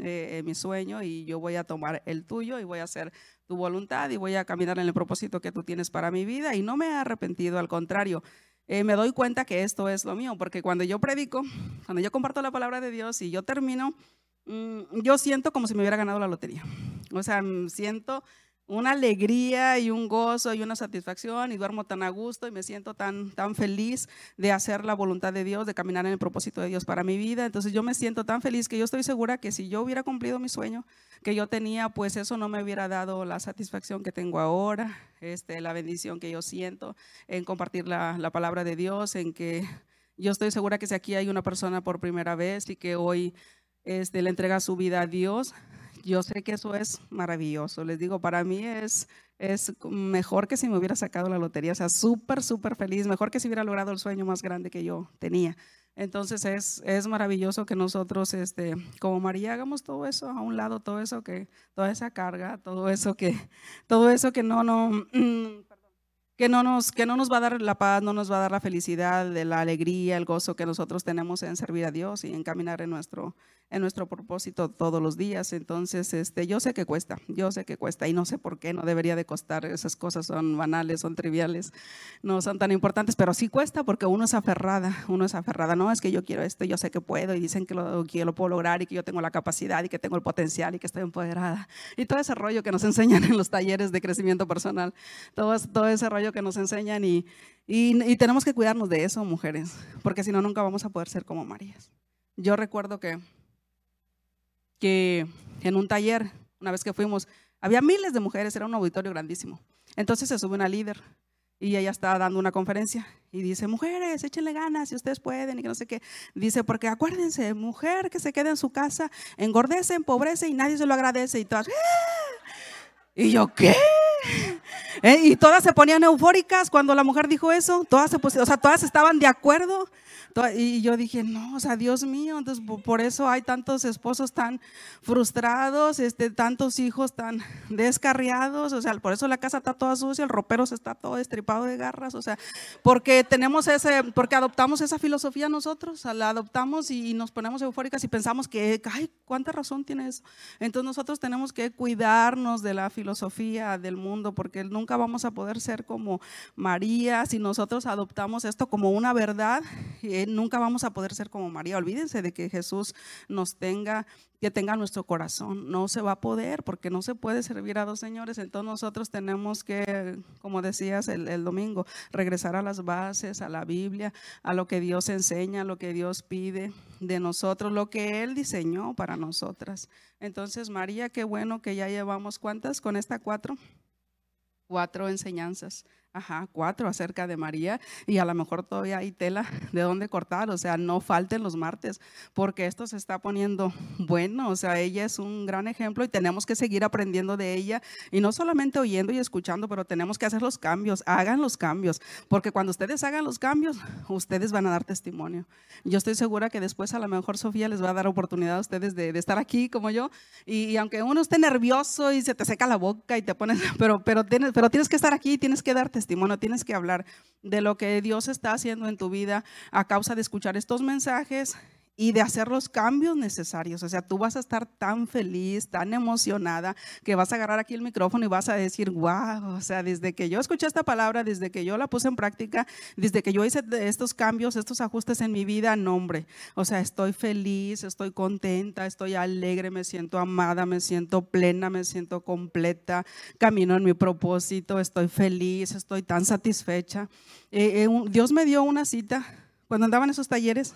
eh, mi sueño y yo voy a tomar el tuyo y voy a hacer tu voluntad y voy a caminar en el propósito que tú tienes para mi vida y no me he arrepentido, al contrario. Eh, me doy cuenta que esto es lo mío, porque cuando yo predico, cuando yo comparto la palabra de Dios y yo termino, mm, yo siento como si me hubiera ganado la lotería. O sea, mm, siento una alegría y un gozo y una satisfacción y duermo tan a gusto y me siento tan, tan feliz de hacer la voluntad de Dios, de caminar en el propósito de Dios para mi vida. Entonces yo me siento tan feliz que yo estoy segura que si yo hubiera cumplido mi sueño que yo tenía, pues eso no me hubiera dado la satisfacción que tengo ahora, este, la bendición que yo siento en compartir la, la palabra de Dios, en que yo estoy segura que si aquí hay una persona por primera vez y que hoy este, le entrega su vida a Dios, yo sé que eso es maravilloso. Les digo, para mí es, es mejor que si me hubiera sacado la lotería. O sea, súper, súper feliz. Mejor que si hubiera logrado el sueño más grande que yo tenía. Entonces es, es maravilloso que nosotros, este, como María, hagamos todo eso a un lado, todo eso que, toda esa carga, todo eso que, todo eso que no, no, mm, que no, nos, que no nos va a dar la paz, no nos va a dar la felicidad, la alegría, el gozo que nosotros tenemos en servir a Dios y en caminar en nuestro, en nuestro propósito todos los días. Entonces, este, yo sé que cuesta, yo sé que cuesta y no sé por qué, no debería de costar, esas cosas son banales, son triviales, no son tan importantes, pero sí cuesta porque uno es aferrada, uno es aferrada, no, es que yo quiero esto, yo sé que puedo y dicen que lo, lo puedo lograr y que yo tengo la capacidad y que tengo el potencial y que estoy empoderada. Y todo ese rollo que nos enseñan en los talleres de crecimiento personal, todo, todo ese rollo que nos enseñan y, y tenemos que cuidarnos de eso, mujeres, porque si no, nunca vamos a poder ser como Marías. Yo recuerdo que que en un taller, una vez que fuimos, había miles de mujeres, era un auditorio grandísimo. Entonces se sube una líder y ella está dando una conferencia y dice, mujeres, échenle ganas si ustedes pueden y que no sé qué. Dice, porque acuérdense, mujer que se queda en su casa, engordece, empobrece y nadie se lo agradece y todas. ¡Ah!". Y yo, ¿qué? ¿Eh? Y todas se ponían eufóricas cuando la mujer dijo eso, todas, se o sea, todas estaban de acuerdo. Y yo dije, no, o sea, Dios mío, entonces por eso hay tantos esposos tan frustrados, este, tantos hijos tan descarriados, o sea, por eso la casa está toda sucia, el ropero se está todo estripado de garras, o sea, porque tenemos ese, porque adoptamos esa filosofía nosotros, la adoptamos y nos ponemos eufóricas y pensamos que, ay, ¿cuánta razón tiene eso? Entonces nosotros tenemos que cuidarnos de la filosofía del mundo, porque nunca vamos a poder ser como María si nosotros adoptamos esto como una verdad. Nunca vamos a poder ser como María. Olvídense de que Jesús nos tenga, que tenga nuestro corazón. No se va a poder porque no se puede servir a dos señores. Entonces nosotros tenemos que, como decías el, el domingo, regresar a las bases, a la Biblia, a lo que Dios enseña, a lo que Dios pide de nosotros, lo que Él diseñó para nosotras. Entonces, María, qué bueno que ya llevamos cuántas con esta cuatro, cuatro enseñanzas Ajá, cuatro acerca de María y a lo mejor todavía hay tela de dónde cortar, o sea, no falten los martes porque esto se está poniendo bueno, o sea, ella es un gran ejemplo y tenemos que seguir aprendiendo de ella y no solamente oyendo y escuchando, pero tenemos que hacer los cambios, hagan los cambios, porque cuando ustedes hagan los cambios, ustedes van a dar testimonio. Yo estoy segura que después a lo mejor Sofía les va a dar oportunidad a ustedes de, estar aquí como yo y, aunque uno esté nervioso y se te seca la boca y te pones, pero, pero, tienes, pero tienes que estar aquí, tienes que darte testimonio, tienes que hablar de lo que Dios está haciendo en tu vida a causa de escuchar estos mensajes y de hacer los cambios necesarios. O sea, tú vas a estar tan feliz, tan emocionada, que vas a agarrar aquí el micrófono y vas a decir, wow, o sea, desde que yo escuché esta palabra, desde que yo la puse en práctica, desde que yo hice estos cambios, estos ajustes en mi vida, nombre. O sea, estoy feliz, estoy contenta, estoy alegre, me siento amada, me siento plena, me siento completa, camino en mi propósito, estoy feliz, estoy tan satisfecha. Eh, eh, Dios me dio una cita cuando andaba en esos talleres,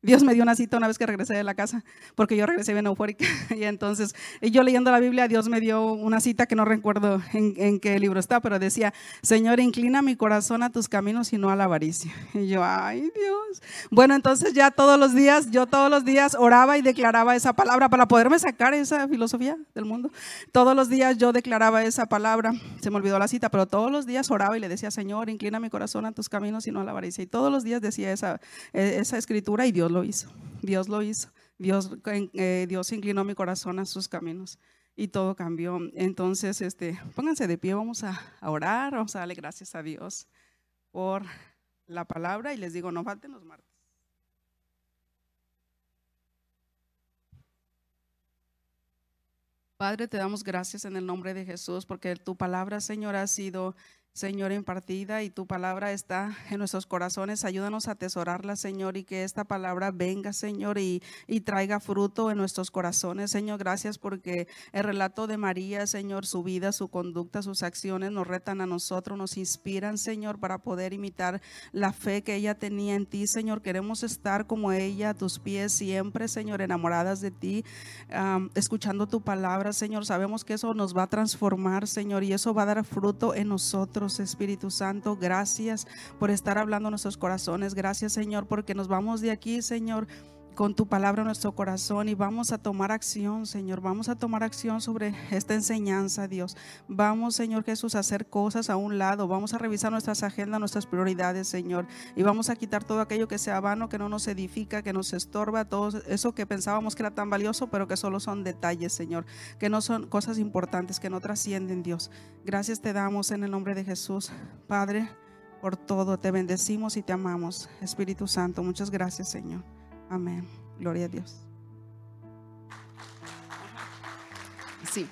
Dios me dio una cita una vez que regresé de la casa, porque yo regresé bien eufórica. Y entonces, yo leyendo la Biblia, Dios me dio una cita que no recuerdo en, qué libro está, pero decía, Señor, inclina mi corazón a tus caminos y no a la avaricia. Y yo, ay Dios. Bueno, entonces ya todos los días, yo todos los días oraba y declaraba esa palabra para poderme sacar esa filosofía del mundo. Todos los días yo declaraba esa palabra, se me olvidó la cita, pero todos los días oraba y le decía, Señor, inclina mi corazón a tus caminos y no a la avaricia. Y todos los días decía esa, e, esa escritura y Dios lo hizo. Dios lo hizo. Dios, eh, Dios inclinó mi corazón a sus caminos y todo cambió. Entonces, este, pónganse de pie, vamos a, orar, vamos a darle gracias a Dios por la palabra y les digo, no falten los martes. Padre, te damos gracias en el nombre de Jesús porque tu palabra, Señor, ha sido Señor, impartida y tu palabra está en nuestros corazones. Ayúdanos a atesorarla, Señor, y que esta palabra venga, Señor, y, y, traiga fruto en nuestros corazones. Señor, gracias porque el relato de María, Señor, su vida, su conducta, sus acciones nos retan a nosotros, nos inspiran, Señor, para poder imitar la fe que ella tenía en ti, Señor. Queremos estar como ella a tus pies siempre, Señor, enamoradas de ti, escuchando tu palabra, Señor. Sabemos que eso nos va a transformar, Señor, y eso va a dar fruto en nosotros. Espíritu Santo. Gracias por estar hablando nuestros corazones. Gracias, Señor, porque nos vamos de aquí, Señor con tu palabra en nuestro corazón y vamos a tomar acción, Señor. Vamos a tomar acción sobre esta enseñanza, Dios. Vamos, Señor Jesús, a hacer cosas a un lado. Vamos a revisar nuestras agendas, nuestras prioridades, Señor. Y vamos a quitar todo aquello que sea vano, que no nos edifica, que nos estorba, todo eso que pensábamos que era tan valioso, pero que solo son detalles, Señor. Que no son cosas importantes, que no trascienden, Dios. Gracias te damos en el nombre de Jesús. Padre, por todo te bendecimos y te amamos. Espíritu Santo, muchas gracias, Señor. Amén. Gloria a Dios. Sí.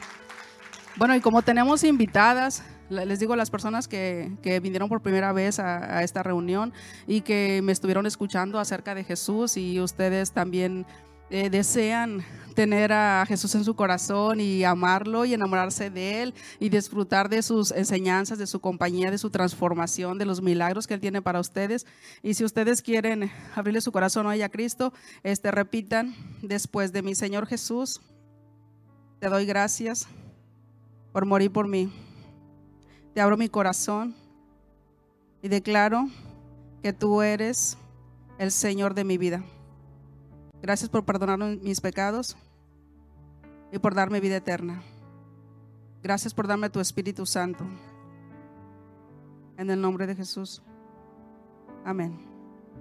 Bueno, y como tenemos invitadas, les digo a las personas que, vinieron por primera vez a, esta reunión y que me estuvieron escuchando acerca de Jesús y ustedes también eh, desean tener a Jesús en su corazón y amarlo y enamorarse de Él y disfrutar de sus enseñanzas, de su compañía, de su transformación, de los milagros que Él tiene para ustedes. Y si ustedes quieren abrirle su corazón hoy a Cristo, este, repitan después de mi Señor Jesús, te doy gracias por morir por mí. Te abro mi corazón y declaro que tú eres el Señor de mi vida. Gracias por perdonar mis pecados y por darme vida eterna. Gracias por darme tu Espíritu Santo. En el nombre de Jesús. Amén.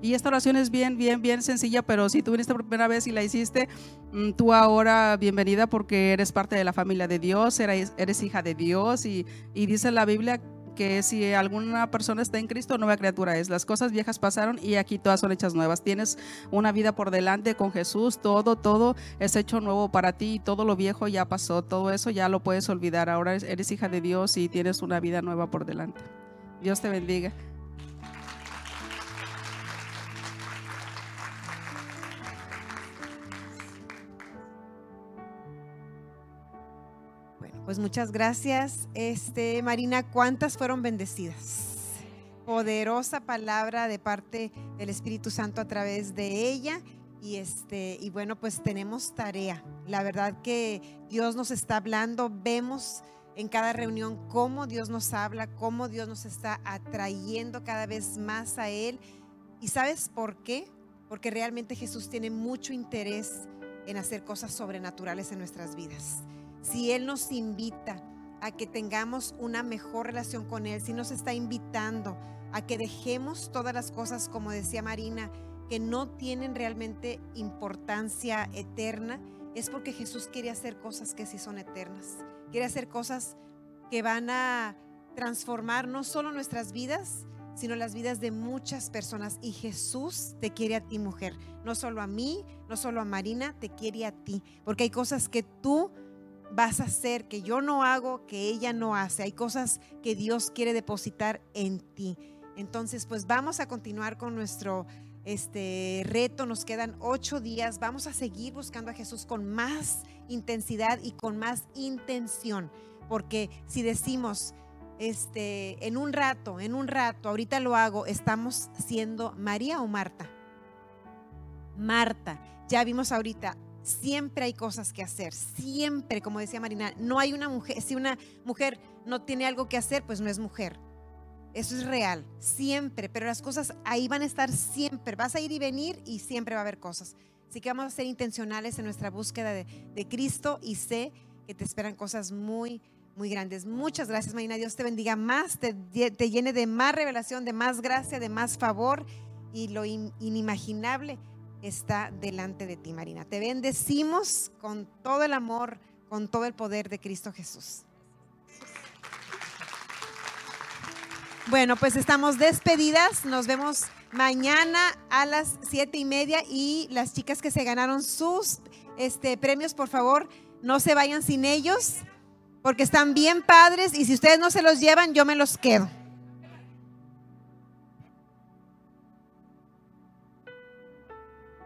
Y esta oración es bien, bien, bien sencilla, pero si tú viniste por primera vez y la hiciste, mm, tú ahora bienvenida porque eres parte de la familia de Dios, eres, hija de Dios y, y dice la Biblia que si alguna persona está en Cristo, nueva criatura es. Las cosas viejas pasaron y aquí todas son hechas nuevas. Tienes una vida por delante con Jesús, todo, todo es hecho nuevo para ti, todo lo viejo ya pasó, todo eso ya lo puedes olvidar. Ahora eres hija de Dios y tienes una vida nueva por delante. Dios te bendiga. Pues muchas gracias. Este, Marina, ¿cuántas fueron bendecidas? Poderosa palabra de parte del Espíritu Santo a través de ella. Y este, y bueno, pues tenemos tarea. La verdad que Dios nos está hablando, vemos en cada reunión cómo Dios nos habla, cómo Dios nos está atrayendo cada vez más a Él. ¿Y sabes por qué? Porque realmente Jesús tiene mucho interés en hacer cosas sobrenaturales en nuestras vidas si Él nos invita a que tengamos una mejor relación con Él, si nos está invitando a que dejemos todas las cosas, como decía Marina, que no tienen realmente importancia eterna, es porque Jesús quiere hacer cosas que sí son eternas. Quiere hacer cosas que van a transformar no solo nuestras vidas, sino las vidas de muchas personas. Y Jesús te quiere a ti, mujer. No solo a mí, no solo a Marina, te quiere a ti. Porque hay cosas que tú vas a hacer que yo no hago, que ella no hace. Hay cosas que Dios quiere depositar en ti. Entonces, pues vamos a continuar con nuestro este reto. Nos quedan ocho días. Vamos a seguir buscando a Jesús con más intensidad y con más intención. Porque si decimos, este, en un rato, en un rato, ahorita lo hago, estamos siendo María o Marta. Marta. Ya vimos ahorita, siempre hay cosas que hacer, siempre, como decía Marina, no hay una mujer, si una mujer no tiene algo que hacer, pues no es mujer. Eso es real, siempre, pero las cosas ahí van a estar siempre. Vas a ir y venir y siempre va a haber cosas. Así que vamos a ser intencionales en nuestra búsqueda de, Cristo y sé que te esperan cosas muy, muy grandes. Muchas gracias, Marina. Dios te bendiga más, te, llene de más revelación, de más gracia, de más favor y lo in- inimaginable está delante de ti, Marina. Te bendecimos con todo el amor, con todo el poder de Cristo Jesús. Bueno, pues estamos despedidas. Nos vemos mañana a las siete y media y las chicas que se ganaron sus este, premios, por favor, no se vayan sin ellos porque están bien padres y si ustedes no se los llevan, yo me los quedo.